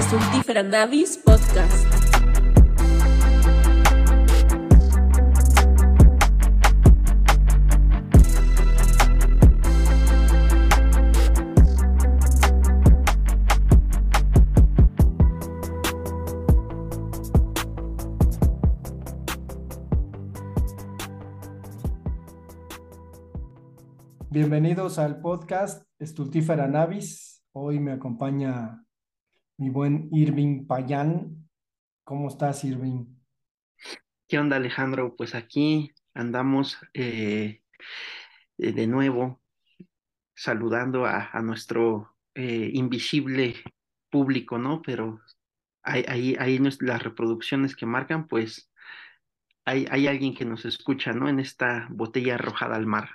Estultífera Navis Podcast. Bienvenidos al podcast Estultífera Navis. Hoy me acompaña mi buen Irving Payán. ¿Cómo estás, Irving? ¿Qué onda, Alejandro? Pues aquí andamos eh, eh, de nuevo saludando a, a nuestro eh, invisible público, ¿no? Pero ahí, nos- las reproducciones que marcan, pues hay, hay alguien que nos escucha, ¿no? En esta botella arrojada al mar.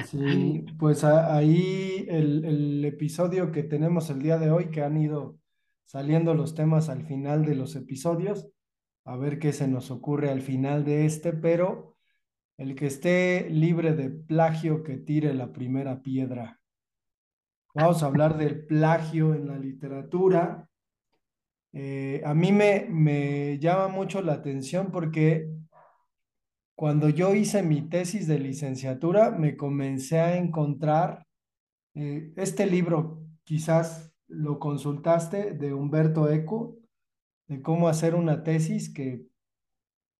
Sí, pues a- ahí el, el episodio que tenemos el día de hoy, que han ido saliendo los temas al final de los episodios, a ver qué se nos ocurre al final de este, pero el que esté libre de plagio, que tire la primera piedra. Vamos a hablar del plagio en la literatura. Eh, a mí me, me llama mucho la atención porque cuando yo hice mi tesis de licenciatura, me comencé a encontrar eh, este libro, quizás lo consultaste, de Humberto Eco, de cómo hacer una tesis, que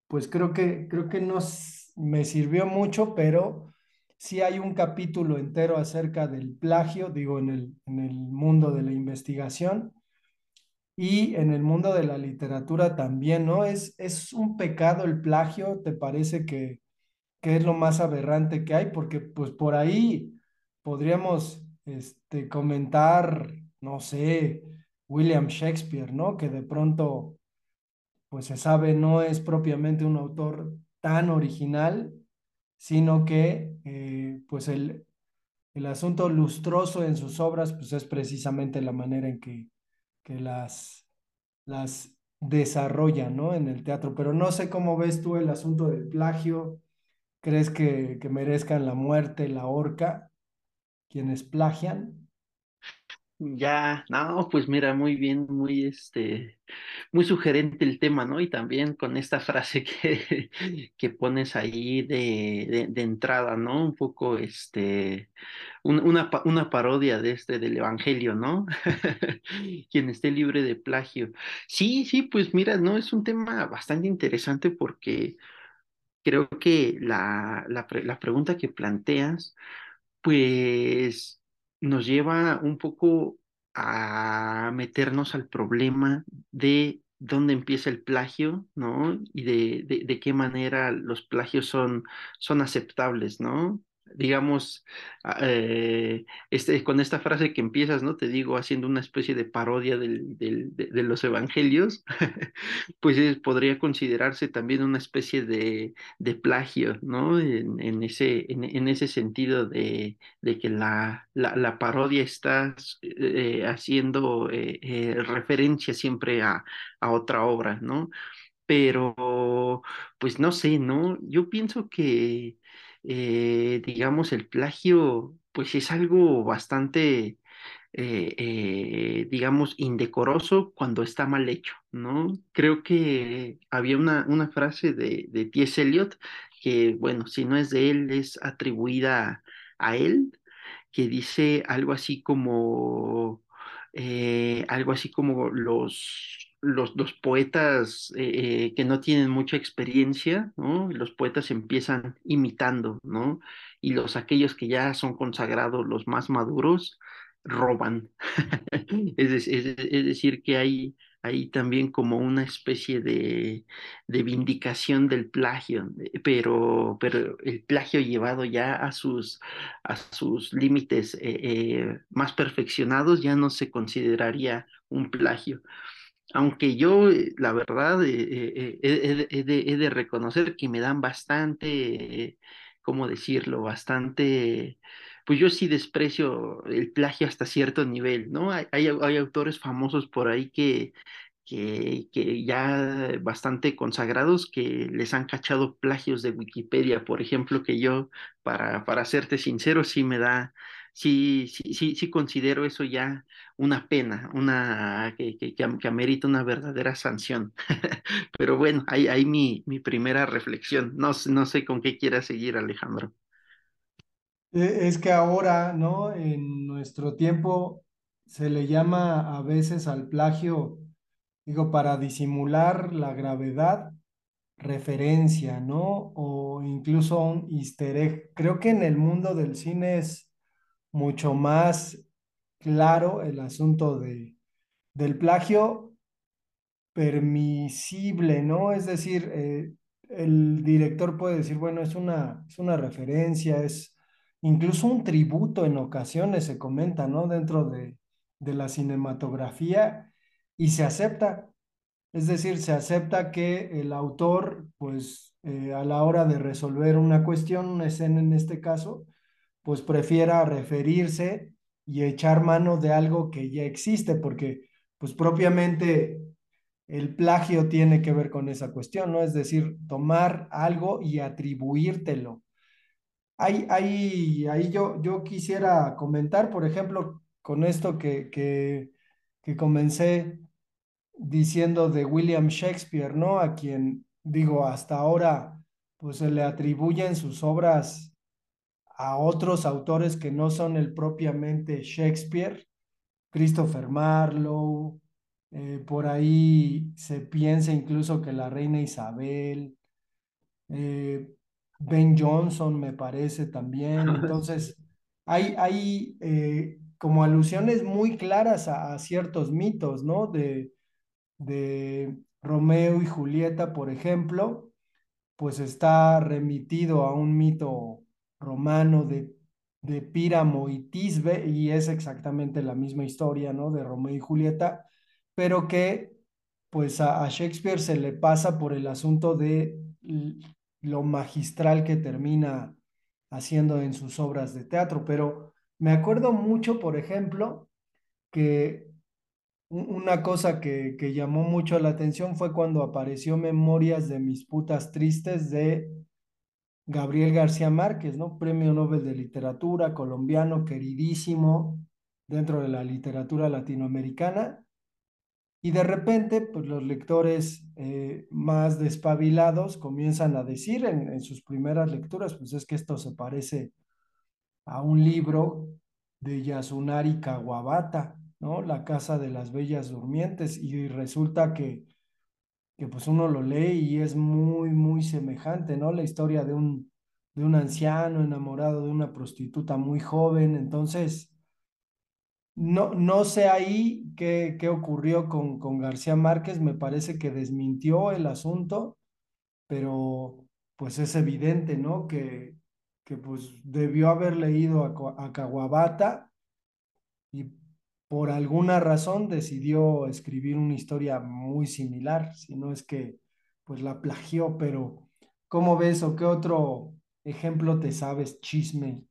pues creo que, creo que no s- me sirvió mucho, pero sí hay un capítulo entero acerca del plagio, digo, en el, en el mundo de la investigación y en el mundo de la literatura también, ¿no? Es, es un pecado el plagio, ¿te parece que qué es lo más aberrante que hay, porque pues por ahí podríamos este, comentar, no sé, William Shakespeare, ¿no? Que de pronto, pues se sabe, no es propiamente un autor tan original, sino que eh, pues el, el asunto lustroso en sus obras, pues es precisamente la manera en que, que las, las desarrolla, ¿no? En el teatro. Pero no sé cómo ves tú el asunto del plagio. ¿Crees que, que merezcan la muerte, la horca, quienes plagian? Ya, no, pues mira, muy bien, muy este, muy sugerente el tema, ¿no? Y también con esta frase que, que pones ahí de, de, entrada, ¿no? Un poco este, un- una, una parodia de este del Evangelio, ¿no? Quien esté libre de plagio. Sí, sí, pues mira, no, es un tema bastante interesante porque creo que la, la, la pregunta que planteas pues nos lleva un poco a meternos al problema de dónde empieza el plagio, ¿no? Y de, de, qué manera los plagios son, son aceptables, ¿no? Digamos, a- eh, este, con esta frase que empiezas, ¿no? Te digo, haciendo una especie de parodia de, los evangelios, pues es- podría considerarse también una especie de, de plagio, ¿no? En, ese, en, ese sentido de que la, la, parodia está eh, haciendo eh, eh, referencia siempre a, a otra obra, ¿no? Pero, pues no sé, ¿no? Yo pienso que, eh, digamos, el plagio, pues es algo bastante eh, eh, digamos, indecoroso cuando está mal hecho, ¿no? Creo que había una, una frase de, de T.S. Eliot que, bueno, si no es de él, es atribuida a él, que dice algo así como, algo así como los, los, poetas eh, eh, que no tienen mucha experiencia. Los poetas empiezan imitando, ¿no? Y los aquellos que ya son consagrados, los más maduros, roban. Es, dec- es, es decir, que hay, también como una especie de, vindicación del plagio, eh, pero, pero el plagio llevado ya a sus, límites más perfeccionados ya no se consideraría un plagio. Aunque yo, eh, la verdad, eh, eh, he, de, reconocer que me dan bastante, ¿cómo decirlo? Bastante, pues yo sí desprecio el plagio hasta cierto nivel, ¿no? Hay, hay, hay autores famosos por ahí que, que, que ya bastante consagrados que les han cachado plagios de Wikipedia, por ejemplo, que yo, para, para serte sincero, sí me da, sí, sí, sí, sí considero eso ya una pena, una que, que, amerita una verdadera sanción. Pero bueno, ahí, ahí mi, mi primera reflexión. No, no sé con qué quieras seguir, Alejandro. E- Es que ahora, ¿no? En nuestro tiempo se le llama a veces al plagio, digo, para disimular la gravedad, referencia, ¿no? O incluso un easter. Creo que en el mundo del cine es mucho más claro el asunto de, del plagio permisible, ¿no? Es decir, eh, el director puede decir, bueno, es una, es una referencia, es incluso un tributo en ocasiones, se comenta, ¿no? Dentro de, de la cinematografía y se acepta. Es decir, se acepta que el autor, pues eh, a la hora de resolver una cuestión, una escena en este caso, pues prefiera referirse y echar mano de algo que ya existe, porque pues propiamente el plagio tiene que ver con esa cuestión, ¿no? Es decir, tomar algo y atribuírtelo. Ahí, ahí, ahí yo, yo quisiera comentar, por ejemplo, con esto que, que, que comencé diciendo de William Shakespeare, ¿no? A quien, digo, hasta ahora, pues se le atribuyen sus obras a otros autores que no son el propiamente Shakespeare, Christopher Marlowe, eh, por ahí se piensa incluso que la reina Isabel, eh, Ben Johnson me parece también, entonces hay, hay eh, como alusiones muy claras a, a ciertos mitos, ¿no? De, de Romeo y Julieta, por ejemplo, pues está remitido a un mito romano de, de Píramo y Tisbe, y es exactamente la misma historia, ¿no? De Romeo y Julieta, pero que pues a, a Shakespeare se le pasa por el asunto de lo magistral que termina haciendo en sus obras de teatro, pero me acuerdo mucho, por ejemplo, que una cosa que, que, llamó mucho la atención fue cuando apareció Memorias de mis putas tristes de Gabriel García Márquez, ¿no? Premio Nobel de Literatura, colombiano, queridísimo dentro de la literatura latinoamericana. Y de repente, pues los lectores eh, más despabilados comienzan a decir en, en sus primeras lecturas, pues es que esto se parece a un libro de Yasunari Kawabata, ¿no? La Casa de las Bellas Durmientes, y resulta que, que pues uno lo lee y es muy, muy semejante, ¿no? La historia de un, de un anciano enamorado de una prostituta muy joven, entonces, no, no sé ahí qué, qué ocurrió con, con García Márquez, me parece que desmintió el asunto, pero pues es evidente, ¿no? Que, que pues debió haber leído a, a Kawabata y por alguna razón decidió escribir una historia muy similar, si no es que pues la plagió, pero ¿cómo ves o qué otro ejemplo te sabes, chisme?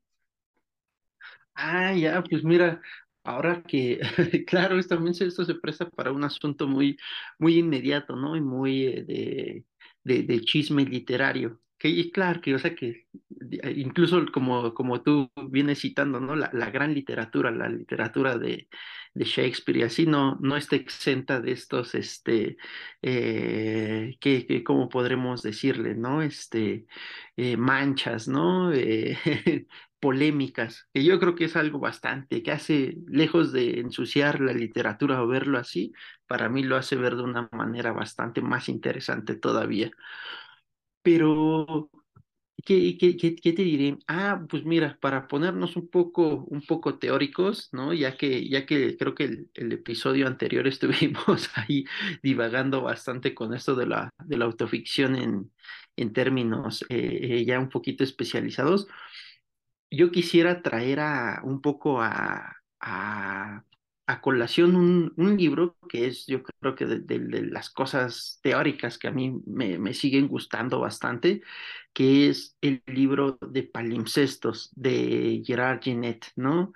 Ah, ya, pues mira, ahora que, claro, esto también esto se presta para un asunto muy, muy inmediato, ¿no? Y muy eh, de, de chisme literario. Que, y claro, que, o sea, que eh, incluso como, como tú vienes citando, ¿no? La, la gran literatura, la literatura de, de Shakespeare y así no, no está exenta de estos, este, eh, ¿cómo podremos decirle, ¿no? Este, eh, manchas, ¿no? Eh, polémicas, que yo creo que es algo bastante, que hace, lejos de ensuciar la literatura o verlo así, para mí lo hace ver de una manera bastante más interesante todavía. Pero ¿Qué, qué, qué, te diré? Ah, pues mira, para ponernos un poco, un poco teóricos, ¿no? Ya que, ya que creo que el, el episodio anterior estuvimos ahí divagando bastante con esto de la, de la autoficción en, en términos eh, eh, ya un poquito especializados, yo quisiera traer a, un poco a, a colación un, libro que es, yo creo que de, las cosas teóricas que a mí me, siguen gustando bastante, que es el libro de palimpsestos de Gerard Ginet, ¿no?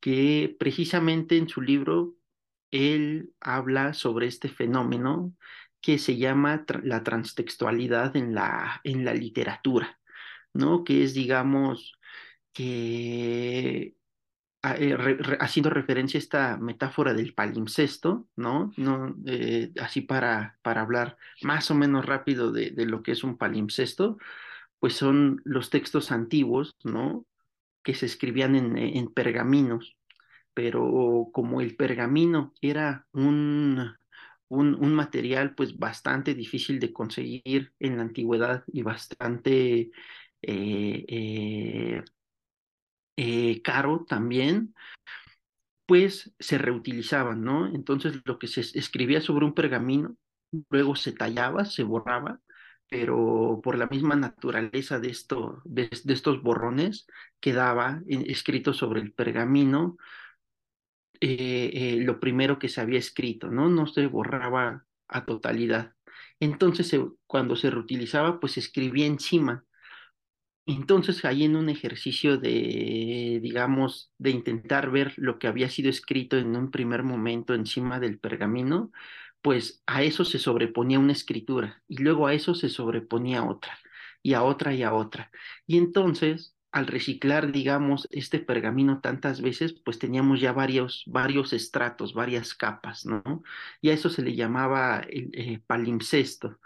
Que precisamente en su libro él habla sobre este fenómeno que se llama la transtextualidad en la, en la literatura, ¿no? Que es, digamos, que eh, haciendo referencia a esta metáfora del palimpsesto, ¿no? no eh, así para, para hablar más o menos rápido de, de, lo que es un palimpsesto, pues son los textos antiguos, ¿no? Que se escribían en, en pergaminos, pero como el pergamino era un, un, un, material pues bastante difícil de conseguir en la antigüedad y bastante eh, eh, eh, caro también, pues se reutilizaban, ¿no? Entonces lo que se escribía sobre un pergamino, luego se tallaba, se borraba, pero por la misma naturaleza de, esto, de, estos borrones quedaba escrito sobre el pergamino eh, eh, lo primero que se había escrito, ¿no? No se borraba a totalidad. Entonces, cuando se reutilizaba, pues se escribía encima entonces, ahí en un ejercicio de, digamos, de intentar ver lo que había sido escrito en un primer momento encima del pergamino, pues a eso se sobreponía una escritura y luego a eso se sobreponía otra y a otra y a otra. Y entonces, al reciclar, digamos, este pergamino tantas veces, pues teníamos ya varios, varios estratos, varias capas, ¿no? Y a eso se le llamaba el eh, palimpsesto.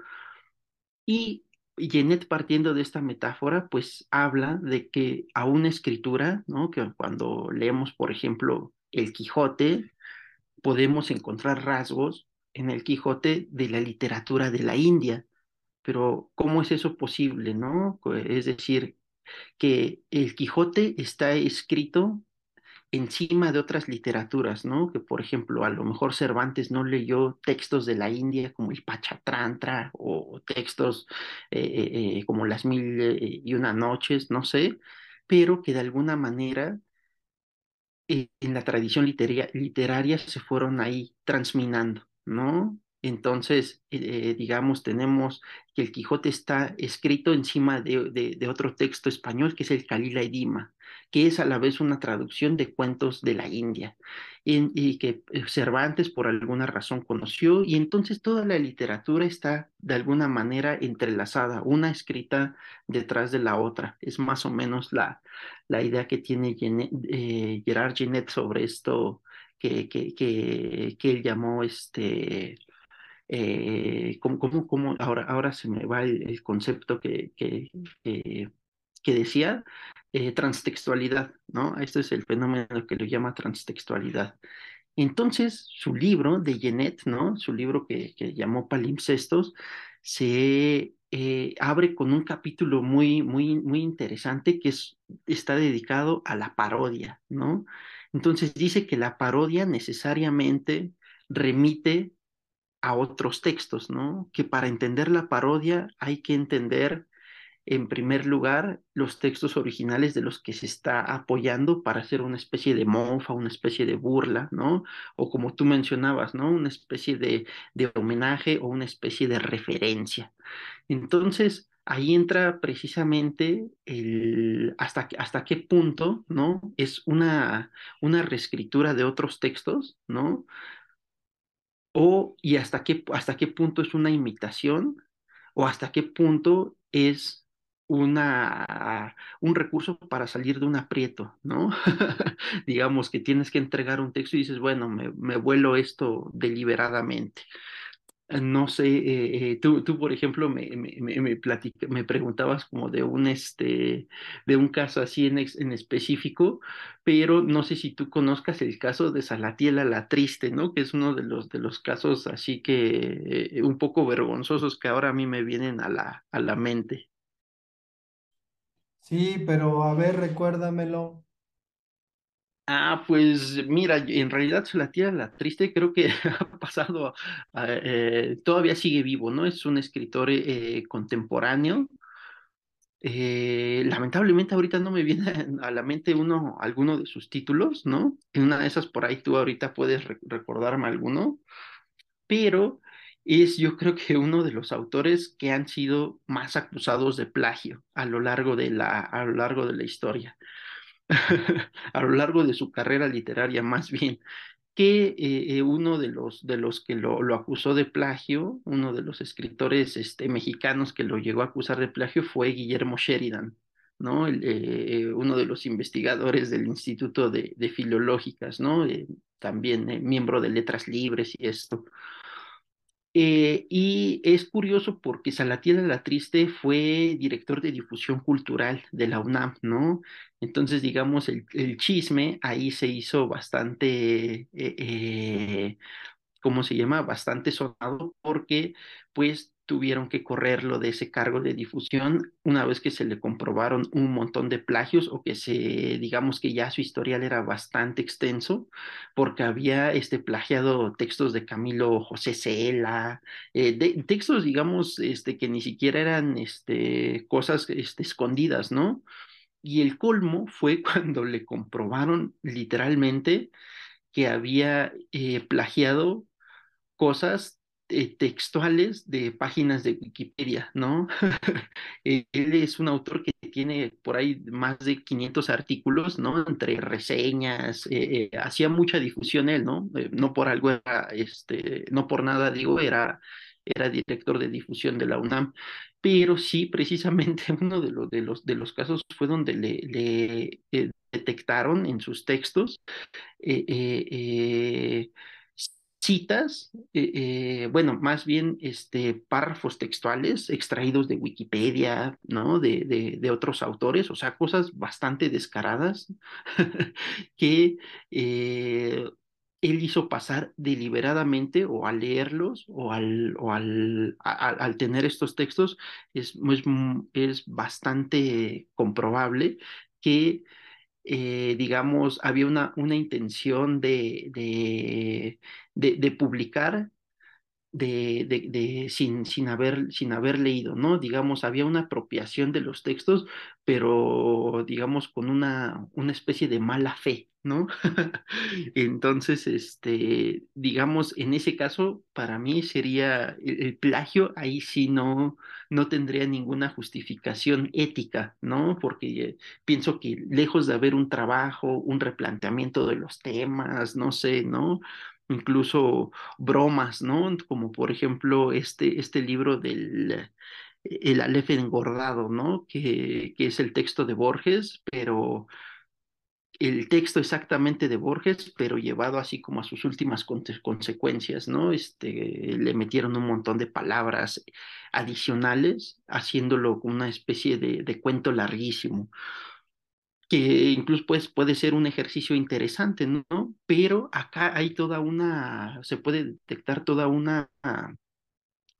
Y Genet, partiendo de esta metáfora, pues habla de que a una escritura, ¿no? Que cuando leemos, por ejemplo, el Quijote, podemos encontrar rasgos en el Quijote de la literatura de la India. Pero, ¿cómo es eso posible, no? Es decir, que el Quijote está escrito encima de otras literaturas, ¿no? Que por ejemplo, a lo mejor Cervantes no leyó textos de la India como el Pachatrantra o textos eh, eh, eh, como Las Mil y Una Noches, no sé, pero que de alguna manera en la tradición literaria se fueron ahí transminando, ¿no? Entonces, eh, digamos, tenemos que el Quijote está escrito encima de, otro texto español que es el Kalila Edima, que es a la vez una traducción de cuentos de la India y, que eh, Cervantes por alguna razón conoció y entonces toda la literatura está de alguna manera entrelazada, una escrita detrás de la otra. Es más o menos la, la idea que tiene eh, Gerard Genet sobre esto que, que, que, que él llamó este eh, ¿cómo, ahora, ahora se me va el, concepto que, que, que, decía? Eh, transtextualidad, ¿no? Este es el fenómeno que lo llama transtextualidad. Entonces, su libro de Genet, ¿no? Su libro que, que llamó Palimpsestos, se eh, abre con un capítulo muy, muy, muy interesante que es, está dedicado a la parodia, ¿no? Entonces dice que la parodia necesariamente remite a otros textos, ¿no? Que para entender la parodia hay que entender, en primer lugar, los textos originales de los que se está apoyando para hacer una especie de mofa, una especie de burla, ¿no? O como tú mencionabas, ¿no? Una especie de, de homenaje o una especie de referencia. Entonces, ahí entra precisamente el hasta, hasta qué punto, ¿no? Es una, una reescritura de otros textos, ¿no? O y hasta qué, hasta qué punto es una imitación o hasta qué punto es una, un recurso para salir de un aprieto, ¿no? Digamos que tienes que entregar un texto y dices, bueno, me, me vuelo esto deliberadamente. No sé, eh, eh, tú, tú, por ejemplo, me, me, me, me, preguntabas como de un, este, de un caso así en, en, específico, pero no sé si tú conozcas el caso de Salatiela la Triste, ¿no? Que es uno de los, de los casos así que eh, un poco vergonzosos que ahora a mí me vienen a la, a la mente. Sí, pero a ver, recuérdamelo. Ah, pues mira, en realidad la tía la triste creo que ha pasado, eh, todavía sigue vivo, ¿no? Es un escritor eh, contemporáneo. Eh, lamentablemente ahorita no me viene a la mente uno, alguno de sus títulos, ¿no? En una de esas por ahí tú ahorita puedes recordarme alguno, pero es yo creo que uno de los autores que han sido más acusados de plagio a lo largo de la, a lo largo de la historia. a lo largo de su carrera literaria más bien, que eh, eh, uno de los, de los que lo, acusó de plagio, uno de los escritores este, mexicanos que lo llegó a acusar de plagio fue Guillermo Sheridan, ¿no? El, uno de los investigadores del Instituto de, de Filológicas, ¿no? también miembro de Letras Libres y esto. Eh, y es curioso porque Salatiel la Triste fue director de difusión cultural de la UNAM, ¿no? Entonces, digamos, el, chisme ahí se hizo bastante, eh, eh, ¿cómo se llama? Bastante sonado porque, pues, tuvieron que correrlo de ese cargo de difusión una vez que se le comprobaron un montón de plagios o que se, digamos que ya su historial era bastante extenso, porque había este plagiado textos de Camilo José Cela, eh, textos, digamos, este, que ni siquiera eran este, cosas este, escondidas, ¿no? Y el colmo fue cuando le comprobaron literalmente que había eh, plagiado cosas eh, textuales de páginas de Wikipedia, ¿no? Él es un autor que tiene por ahí más de 500 artículos, ¿no? Entre reseñas, eh, eh, hacía mucha difusión él, ¿no? no por algo era, este, no por nada digo, era, era director de difusión de la UNAM, pero sí, precisamente uno de los, de los, de los casos fue donde le, le detectaron en sus textos citas, eh, eh, bueno, más bien este, párrafos textuales extraídos de Wikipedia, ¿no? De, otros autores, o sea, cosas bastante descaradas que eh, él hizo pasar deliberadamente o al leerlos o al, o al tener estos textos, es, es, es bastante comprobable que eh, digamos, había una, una intención de, de, de, publicar de, de, sin, sin, haber, sin haber leído, ¿no? Digamos, había una apropiación de los textos, pero digamos con una, una especie de mala fe, ¿no? Entonces, este, digamos, en ese caso, para mí sería el, plagio, ahí sí no, no tendría ninguna justificación ética, ¿no? Porque pienso que lejos de haber un trabajo, un replanteamiento de los temas, no sé, ¿no? Incluso bromas, ¿no? Como por ejemplo este, este libro del el Aleph engordado, ¿no? Que, que es el texto de Borges, pero el texto exactamente de Borges, pero llevado así como a sus últimas consecuencias, ¿no? Este, le metieron un montón de palabras adicionales, haciéndolo como una especie de, de cuento larguísimo, que incluso pues, puede ser un ejercicio interesante, ¿no? Pero acá hay toda una, se puede detectar toda una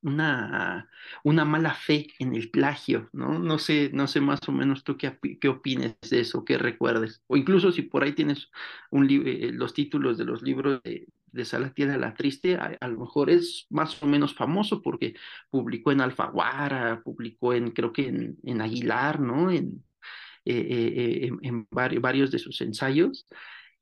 una, una mala fe en el plagio, ¿no? No sé, no sé más o menos tú qué, qué opines de eso, qué recuerdes, o incluso si por ahí tienes un eh, los títulos de los libros de, de la Triste, a, lo mejor es más o menos famoso porque publicó en Alfaguara, publicó en, creo que en, en Aguilar, ¿no? En, eh, eh, en, en varios de sus ensayos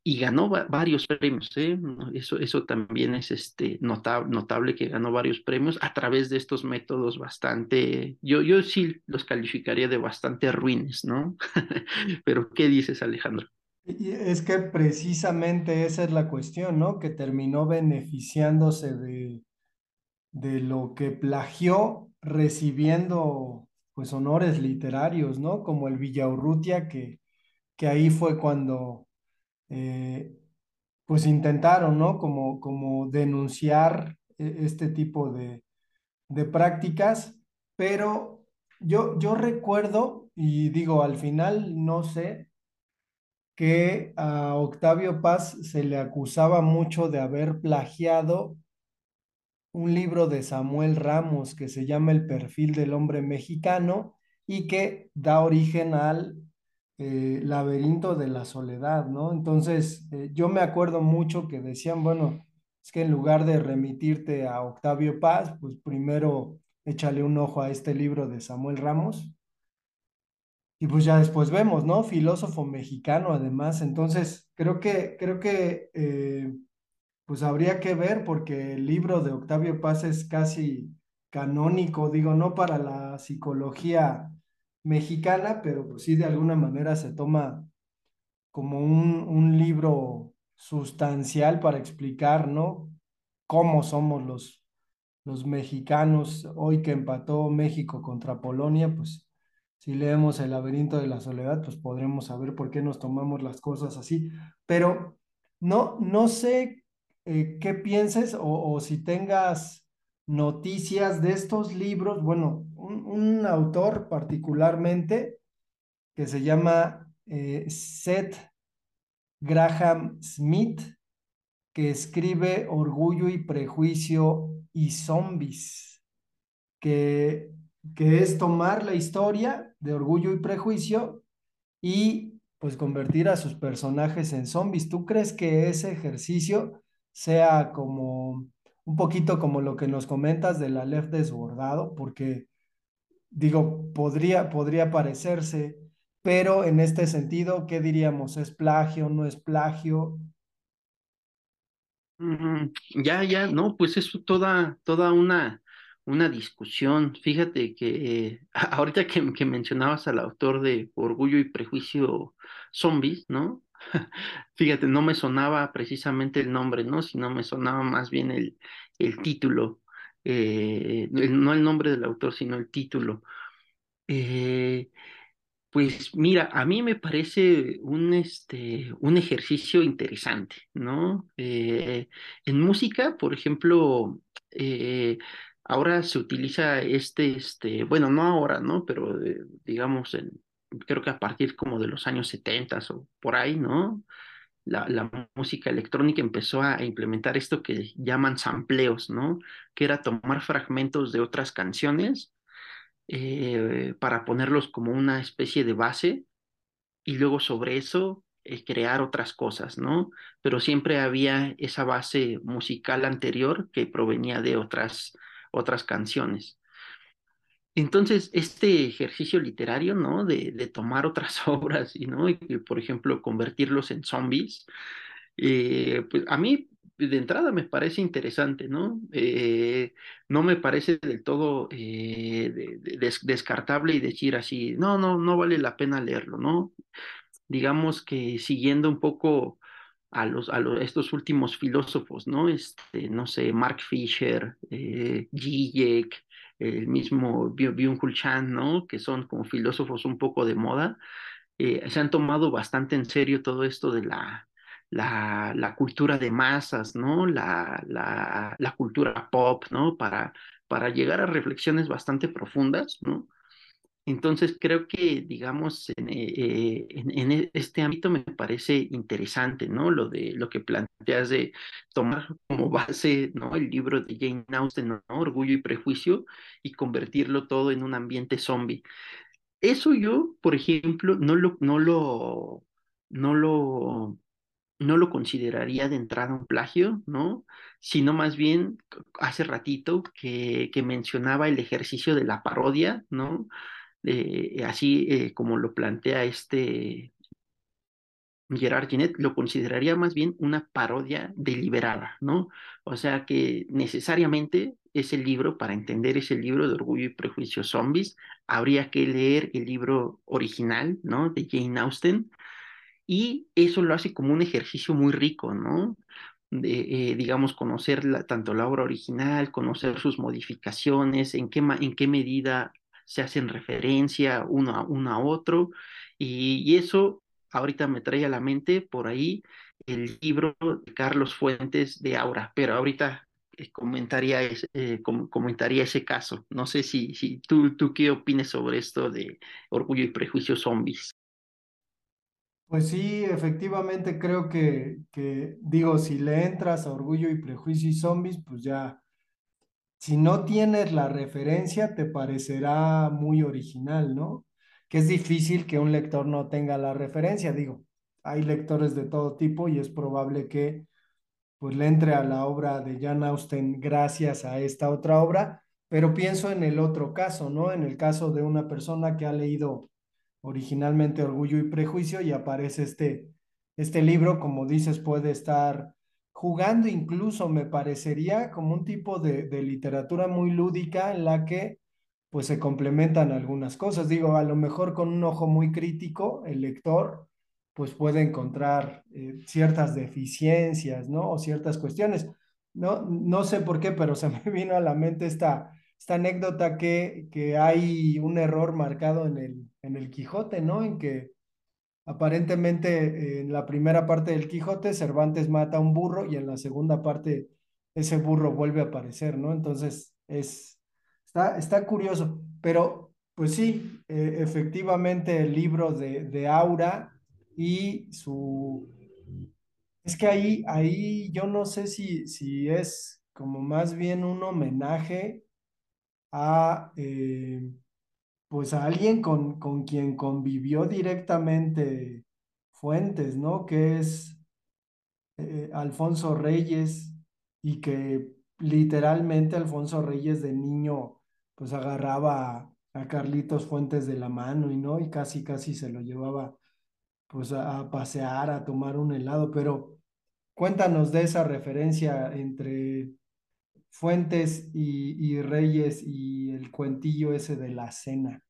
y ganó varios premios, ¿eh? Eso, eso también es este, notable, notable que ganó varios premios a través de estos métodos bastante, yo, yo sí los calificaría de bastante ruines, ¿no? Pero, ¿qué dices, Alejandro? Es que precisamente esa es la cuestión, ¿no? Que terminó beneficiándose de, de lo que plagió, recibiendo pues honores literarios, ¿no? Como el Villaurrutia, que, que ahí fue cuando eh, pues intentaron, ¿no? Como, como denunciar e, este tipo de, de prácticas, pero yo, yo recuerdo, y digo, al final no sé, que a Octavio Paz se le acusaba mucho de haber plagiado un libro de Samuel Ramos que se llama El perfil del hombre mexicano y que da origen al eh, laberinto de la soledad, ¿no? Entonces, eh, yo me acuerdo mucho que decían, bueno, es que en lugar de remitirte a Octavio Paz, pues primero échale un ojo a este libro de Samuel Ramos. Y pues ya después vemos, ¿no? Filósofo mexicano además. Entonces, creo que, creo que eh, pues habría que ver porque el libro de Octavio Paz es casi canónico, digo, no para la psicología mexicana, pero pues sí de alguna manera se toma como un, un libro sustancial para explicar, ¿no? Cómo somos los, los mexicanos. Hoy que empató México contra Polonia, pues si leemos El laberinto de la soledad, pues podremos saber por qué nos tomamos las cosas así. Pero no, no sé eh, qué pienses o, si tengas noticias de estos libros. Bueno, un, autor particularmente que se llama eh, Seth Graham Smith, que escribe Orgullo y Prejuicio y Zombies, que, que es tomar la historia de Orgullo y Prejuicio y pues convertir a sus personajes en zombies. ¿Tú crees que ese ejercicio sea como un poquito como lo que nos comentas de la Left desbordado? Porque digo, podría, podría parecerse, pero en este sentido, ¿qué diríamos? ¿Es plagio? ¿No es plagio? ya, ya, no, pues es toda, toda una, una discusión. Fíjate que ahorita que, que, mencionabas al autor de Orgullo y Prejuicio Zombies, ¿no? Fíjate, no me sonaba precisamente el nombre, ¿no? Sino me sonaba más bien el, el título. Eh, no el nombre del autor, sino el título. Eh, pues mira, a mí me parece un, este, un ejercicio interesante, ¿no? Eh, en música, por ejemplo, ahora se utiliza este, este, bueno, no ahora, ¿no? Pero digamos, creo que a partir como de los años 70 o por ahí, ¿no? La, música electrónica empezó a implementar esto que llaman sampleos, ¿no? Que era tomar fragmentos de otras canciones eh, para ponerlos como una especie de base y luego sobre eso eh, crear otras cosas, ¿no? Pero siempre había esa base musical anterior que provenía de otras, otras canciones. Entonces, este ejercicio literario, ¿no? De, tomar otras obras y, ¿no? Y, por ejemplo, convertirlos en zombies, eh, pues a mí de entrada me parece interesante, ¿no? Eh, no me parece del todo eh, descartable y decir así, no, no, no vale la pena leerlo, ¿no? Digamos que siguiendo un poco a los, a los, estos últimos filósofos, ¿no? Este, no sé, Mark Fisher, eh, el mismo Byung-Chul Chan, ¿no? Que son como filósofos un poco de moda, eh, se han tomado bastante en serio todo esto de la, la, la cultura de masas, ¿no? La, la, la, cultura pop, ¿no? Para, para llegar a reflexiones bastante profundas, ¿no? Entonces creo que, digamos, en, eh, en, e, este ámbito me parece interesante, ¿no? Lo de lo que planteas de tomar como base, ¿no? El libro de Jane Austen, ¿no? Orgullo y Prejuicio, y convertirlo todo en un ambiente zombie. Eso yo, por ejemplo, no lo, no lo, no lo, no lo consideraría de entrada un plagio, ¿no? Sino más bien, hace ratito que, que mencionaba el ejercicio de la parodia, ¿no? Eh, así eh, como lo plantea este Gerard Ginet, lo consideraría más bien una parodia deliberada, ¿no? O sea que necesariamente ese libro, para entender ese libro de Orgullo y Prejuicio Zombies, habría que leer el libro original, ¿no? De Jane Austen, y eso lo hace como un ejercicio muy rico, ¿no? De, eh, digamos, conocer tanto la obra original, conocer sus modificaciones, en qué, en qué medida se hacen referencia uno a, uno a otro, y, eso ahorita me trae a la mente por ahí el libro de Carlos Fuentes de Aura, pero ahorita eh, comentaría, eh, comentaría ese caso. No sé si, si tú, tú qué opines sobre esto de Orgullo y Prejuicio Zombies. Pues sí, efectivamente creo que, que, digo, si le entras a Orgullo y Prejuicio y Zombies, pues ya si no tienes la referencia, te parecerá muy original, ¿no? Que es difícil que un lector no tenga la referencia, digo, hay lectores de todo tipo y es probable que pues le entre a la obra de Jan Austen gracias a esta otra obra, pero pienso en el otro caso, ¿no? En el caso de una persona que ha leído originalmente Orgullo y Prejuicio y aparece este, este libro, como dices, puede estar jugando incluso me parecería como un tipo de, literatura muy lúdica en la que pues se complementan algunas cosas. Digo, a lo mejor con un ojo muy crítico, el lector pues puede encontrar eh, ciertas deficiencias, ¿no? O ciertas cuestiones. No, no sé por qué, pero se me vino a la mente esta esta anécdota que, que hay un error marcado en el, en el Quijote, ¿no? En que aparentemente en la primera parte del Quijote Cervantes mata a un burro y en la segunda parte ese burro vuelve a aparecer, ¿no? Entonces es, está, está curioso, pero pues sí, eh, efectivamente el libro de, de Aura y su... Es que ahí, ahí yo no sé si, si es como más bien un homenaje a, eh, pues a alguien con, con quien convivió directamente Fuentes, ¿no? Que es eh, Alfonso Reyes y que literalmente Alfonso Reyes de niño pues agarraba a, Carlitos Fuentes de la mano y no, y casi casi se lo llevaba pues a pasear, a tomar un helado, pero cuéntanos de esa referencia entre Fuentes y, y Reyes y el cuentillo ese de la cena.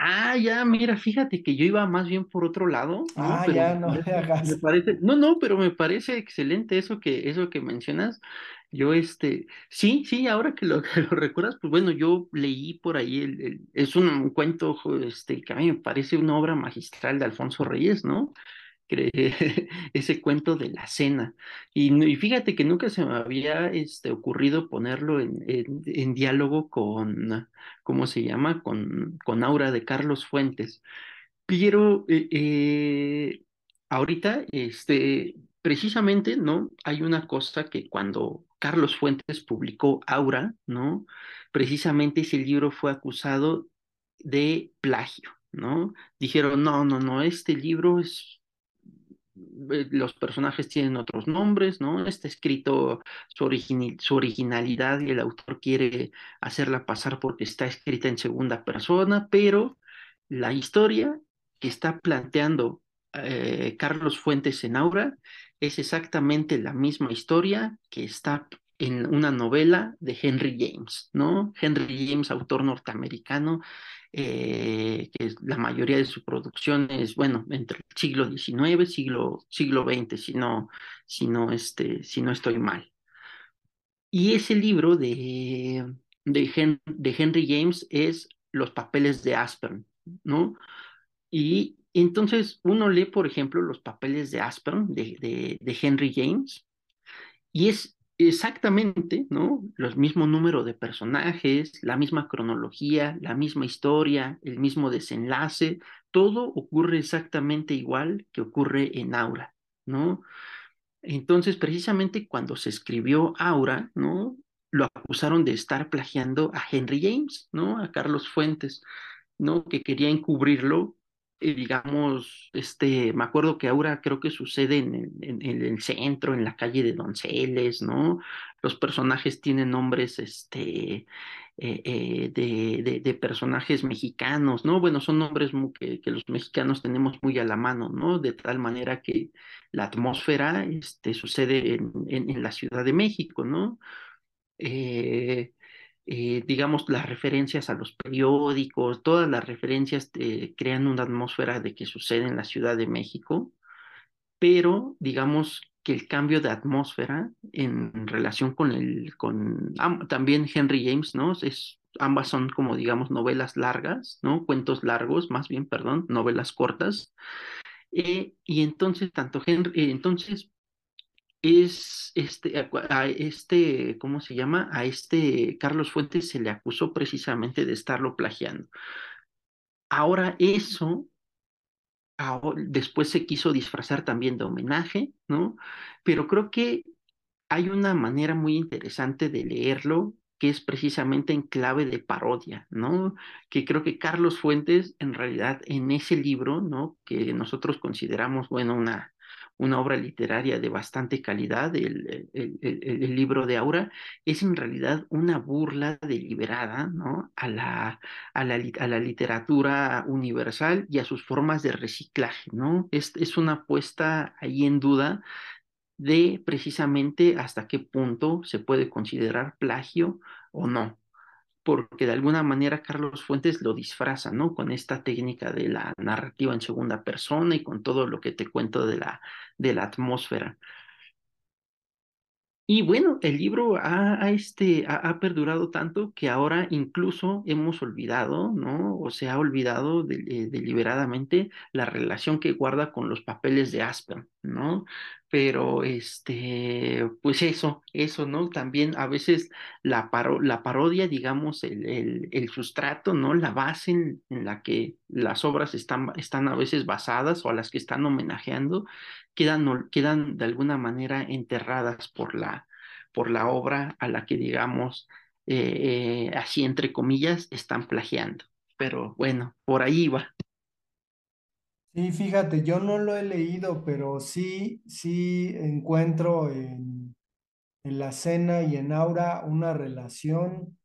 Ah, ya, mira, fíjate que yo iba más bien por otro lado, ¿no? Ah, Pero ya, no me hagas. parece, no, no, pero me parece excelente eso que, eso que mencionas. Yo, este, sí, sí, ahora que lo, que lo recuerdas, pues bueno, yo leí por ahí, el, el- es un cuento, jo, este, que a mí me parece una obra magistral de Alfonso Reyes, ¿no? ese cuento de la cena. Y, fíjate que nunca se me había este, ocurrido ponerlo en, diálogo con, ¿cómo se llama? Con, con Aura de Carlos Fuentes. Pero eh, eh, ahorita, este, precisamente, ¿no? Hay una cosa que cuando Carlos Fuentes publicó Aura, ¿no? Precisamente ese libro fue acusado de plagio, ¿no? Dijeron, no, no, no, este libro es los personajes tienen otros nombres, ¿no? Está escrito su originalidad y el autor quiere hacerla pasar porque está escrita en segunda persona, pero la historia que está planteando eh, Carlos Fuentes en Aura es exactamente la misma historia que está en una novela de Henry James, ¿no? Henry James, autor norteamericano, eh, que la mayoría de su producción es, bueno, entre el siglo XIX, siglo, siglo XX, si no, si no, este, si no estoy mal. Y ese libro de, de, Hen- de Henry James es Los papeles de Aspern, ¿no? Y entonces uno lee, por ejemplo, los papeles de Aspern, de, de Henry James, y es exactamente, ¿no? Los mismo número de personajes, la misma cronología, la misma historia, el mismo desenlace, todo ocurre exactamente igual que ocurre en Aura, ¿no? Entonces, precisamente cuando se escribió Aura, ¿no? Lo acusaron de estar plagiando a Henry James, ¿no? A Carlos Fuentes. ¿no? Que quería encubrirlo, digamos, este, me acuerdo que ahora creo que sucede en, el- en- en el centro, en la calle de Donceles, ¿no? Los personajes tienen nombres, este, eh, eh, de, de- personajes mexicanos, ¿no? Bueno, son nombres que, los mexicanos tenemos muy a la mano, ¿no? De tal manera que la atmósfera, este, sucede en, en en la Ciudad de México, ¿no? eh, eh, digamos, las referencias a los periódicos, todas las referencias eh, crean una atmósfera de que sucede en la Ciudad de México, pero digamos que el cambio de atmósfera en relación con el, con am- también Henry James, ¿no? Es, ambas son como, digamos, novelas largas, ¿no? Cuentos largos, más bien, perdón, novelas cortas. Eh, y entonces, tanto Henry, entonces es este, a, este, ¿cómo se llama? A este Carlos Fuentes se le acusó precisamente de estarlo plagiando. Ahora eso, después se quiso disfrazar también de homenaje, ¿no? Pero creo que hay una manera muy interesante de leerlo que es precisamente en clave de parodia, ¿no? Que creo que Carlos Fuentes, en realidad, en ese libro, ¿no? Que nosotros consideramos, bueno, una, una obra literaria de bastante calidad, el, el, libro de Aura, es en realidad una burla deliberada, ¿no? A la, a la, a la literatura universal y a sus formas de reciclaje, ¿no? Es, es una puesta ahí en duda de precisamente hasta qué punto se puede considerar plagio o no, porque de alguna manera Carlos Fuentes lo disfraza, ¿no? Con esta técnica de la narrativa en segunda persona y con todo lo que te cuento de la, de la atmósfera. Y bueno, el libro ha, este, ha, perdurado tanto que ahora incluso hemos olvidado, ¿no? O se ha olvidado eh, deliberadamente la relación que guarda con los papeles de Aspen, ¿no? Pero, este, pues eso, eso, ¿no? También a veces la, la parodia, digamos, el, el, sustrato, ¿no? La base en, la que las obras están, están a veces basadas o a las que están homenajeando, quedan, quedan de alguna manera enterradas por la, por la obra a la que, digamos, eh, eh, así entre comillas, están plagiando. Pero bueno, por ahí va. Sí, fíjate, yo no lo he leído, pero sí, sí encuentro en, en la cena y en Aura una relación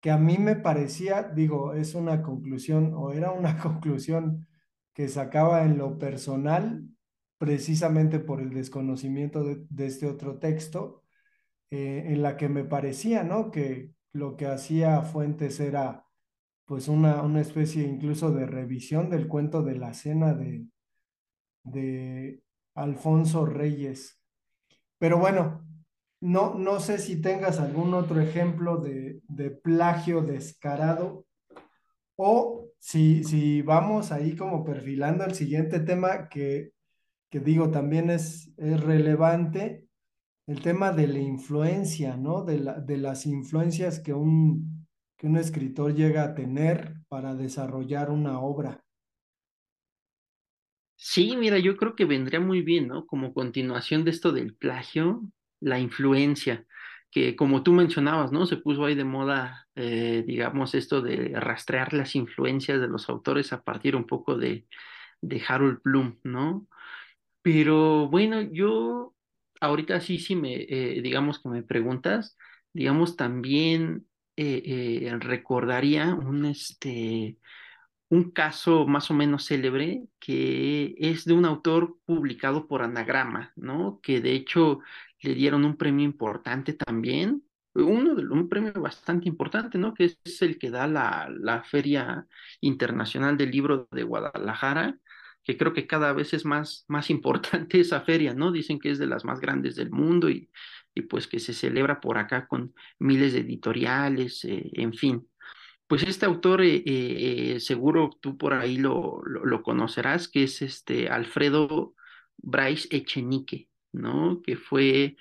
que a mí me parecía, digo, es una conclusión o era una conclusión que sacaba en lo personal, precisamente por el desconocimiento de, este otro texto, eh, en la que me parecía, ¿no? Que lo que hacía Fuentes era pues una, una especie incluso de revisión del cuento de la cena de, de Alfonso Reyes. Pero bueno, no, no sé si tengas algún otro ejemplo de, de plagio descarado o si, si vamos ahí como perfilando el siguiente tema que que digo, también es, es relevante el tema de la influencia, ¿no? De, la, de las influencias que un, que un escritor llega a tener para desarrollar una obra. Sí, mira, yo creo que vendría muy bien, ¿no? Como continuación de esto del plagio, la influencia, que como tú mencionabas, ¿no? Se puso ahí de moda, eh, digamos, esto de rastrear las influencias de los autores a partir un poco de, de Harold Bloom, ¿no? Pero bueno, yo ahorita sí, sí me, eh, digamos que me preguntas, digamos también eh, eh, recordaría un, este, un caso más o menos célebre que es de un autor publicado por Anagrama, ¿no? Que de hecho le dieron un premio importante también, uno un premio bastante importante, ¿no? Que es el que da la, la Feria Internacional del Libro de Guadalajara que creo que cada vez es más, más importante esa feria, ¿no? Dicen que es de las más grandes del mundo y, y pues que se celebra por acá con miles de editoriales, eh, en fin. Pues este autor, eh, eh, seguro tú por ahí lo, lo, conocerás, que es este Alfredo Bryce Echenique, ¿no? Que fue,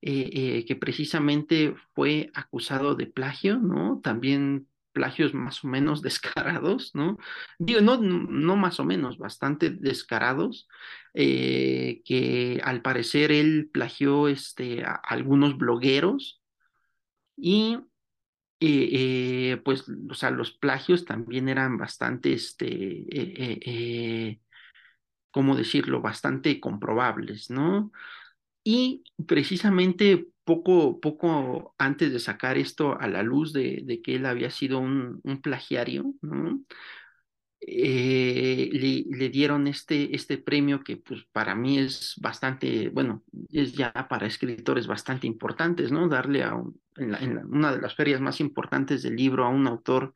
que precisamente fue acusado de plagio, ¿no? También plagios más o menos descarados, ¿no? Digo, no, no más o menos, bastante descarados, eh, que al parecer él plagió este, a algunos blogueros y eh, eh, pues, o sea, los plagios también eran bastante, este, ¿cómo decirlo?, bastante comprobables, ¿no? Y precisamente poco, poco antes de sacar esto a la luz de, que él había sido un, plagiario. Eh, le, dieron este, este premio que pues para mí es bastante, bueno, es ya para escritores bastante importantes, ¿no? Darle a en, una de las ferias más importantes del libro a un autor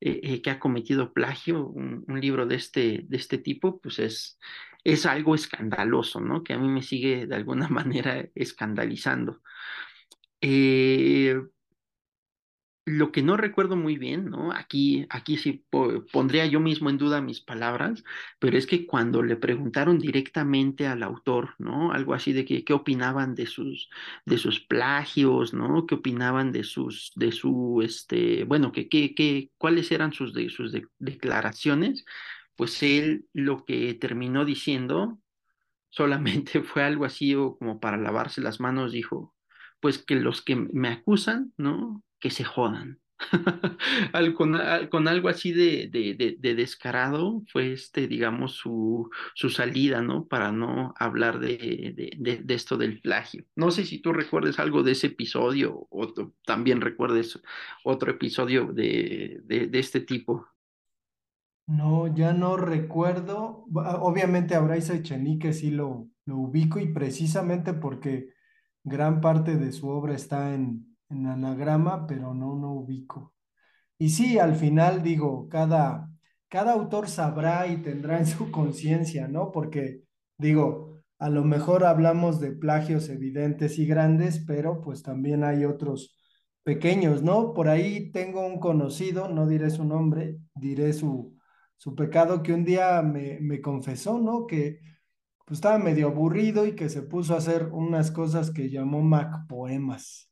eh, eh, que ha cometido plagio, un, un, libro de este, de este tipo, pues es, es algo escandaloso, ¿no? Que a mí me sigue de alguna manera escandalizando. Eh, lo que no recuerdo muy bien, ¿no? Aquí, aquí sí pondría yo mismo en duda mis palabras, pero es que cuando le preguntaron directamente al autor, ¿no? Algo así de que qué opinaban de sus, de sus plagios, ¿no? ¿Qué opinaban de sus, de su, este, bueno, que, que, cuáles eran sus, sus declaraciones? Pues él lo que terminó diciendo solamente fue algo así o como para lavarse las manos, dijo, pues que los que me acusan, ¿no? que se jodan. con, algo así de, de, descarado fue este, digamos, su, su, salida, ¿no? Para no hablar de, esto del plagio. No sé si tú recuerdes algo de ese episodio o también recuerdes otro episodio de, este tipo. No, ya no recuerdo. Obviamente a Bryce Echenique sí lo, lo ubico y precisamente porque gran parte de su obra está en, en anagrama, pero no, no ubico. Y sí, al final digo, cada, cada autor sabrá y tendrá en su conciencia, ¿no? Porque digo, a lo mejor hablamos de plagios evidentes y grandes, pero pues también hay otros pequeños, ¿no? Por ahí tengo un conocido, no diré su nombre, diré su, su pecado, que un día me, me confesó, ¿no? Que pues estaba medio aburrido y que se puso a hacer unas cosas que llamó Mac Poemas,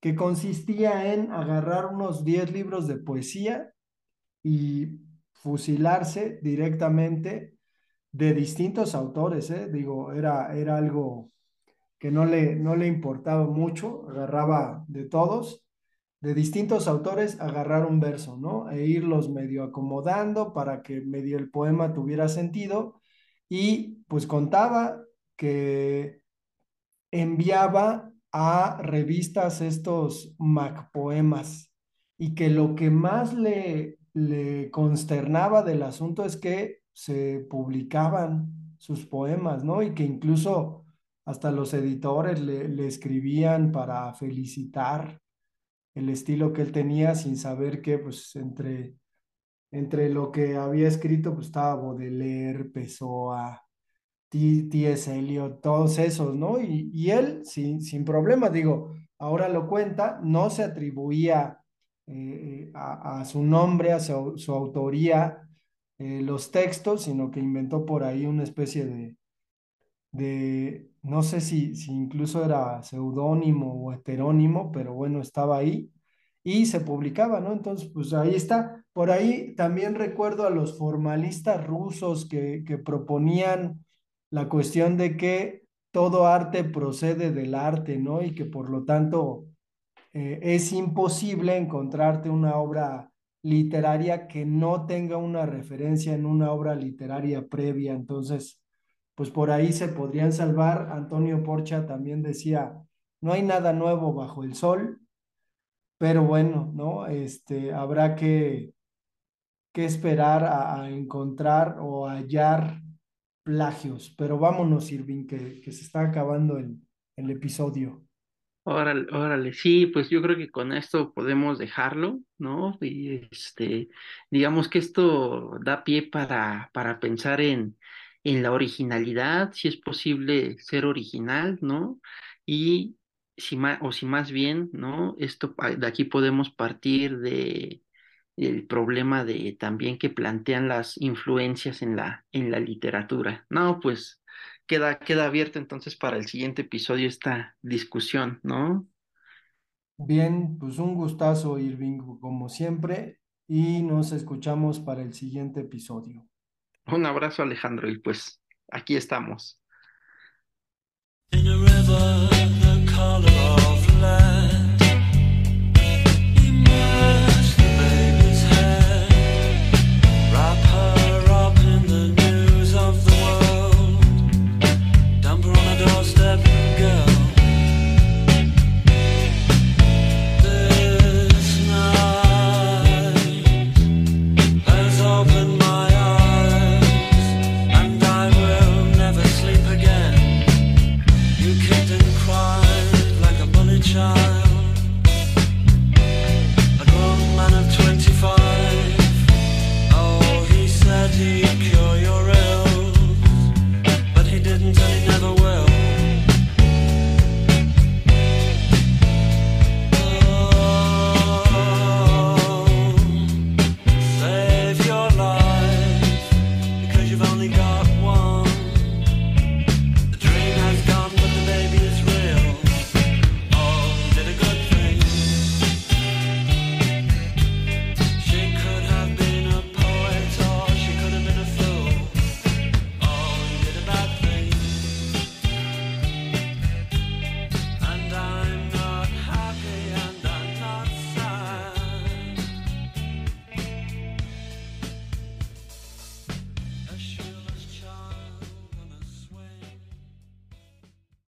que consistía en agarrar unos 10 libros de poesía y fusilarse directamente de distintos autores, ¿eh? Digo, era, era algo que no le, no le importaba mucho, agarraba de todos, de distintos autores, agarrar un verso, ¿no? E irlos medio acomodando para que medio el poema tuviera sentido y pues contaba que enviaba a revistas estos Mac poemas y que lo que más le, le consternaba del asunto es que se publicaban sus poemas, ¿no? Y que incluso hasta los editores le, escribían para felicitar el estilo que él tenía sin saber que pues entre, entre lo que había escrito pues estaba Baudelaire, Pessoa, T.S. Eliot, todos esos, ¿no? Y, y él sin, sin problema, digo, ahora lo cuenta, no se atribuía eh, a, a, su nombre, a su, su autoría, eh, los textos, sino que inventó por ahí una especie de, de no sé si, si incluso era seudónimo o heterónimo, pero bueno, estaba ahí y se publicaba, ¿no? Entonces, pues ahí está. Por ahí también recuerdo a los formalistas rusos que, que proponían la cuestión de que todo arte procede del arte, ¿no? Y que por lo tanto eh, es imposible encontrarte una obra literaria que no tenga una referencia en una obra literaria previa. Entonces, pues por ahí se podrían salvar. Antonio Porcha también decía, no hay nada nuevo bajo el sol, pero bueno, ¿no? Este, habrá que, que esperar a, encontrar o hallar plagios. Pero vámonos, Irving, que, que se está acabando el, el episodio. Órale, órale, sí, pues yo creo que con esto podemos dejarlo, ¿no? Y este, digamos que esto da pie para, para pensar en, en la originalidad, si es posible ser original, ¿no? Y si más, o si más bien, ¿no? Esto de aquí podemos partir de el problema de también que plantean las influencias en la, en la literatura. No, pues queda, queda abierto entonces para el siguiente episodio esta discusión, ¿no? Bien, pues un gustazo, Irving, como siempre, y nos escuchamos para el siguiente episodio. Un abrazo, Alejandro, y pues aquí estamos.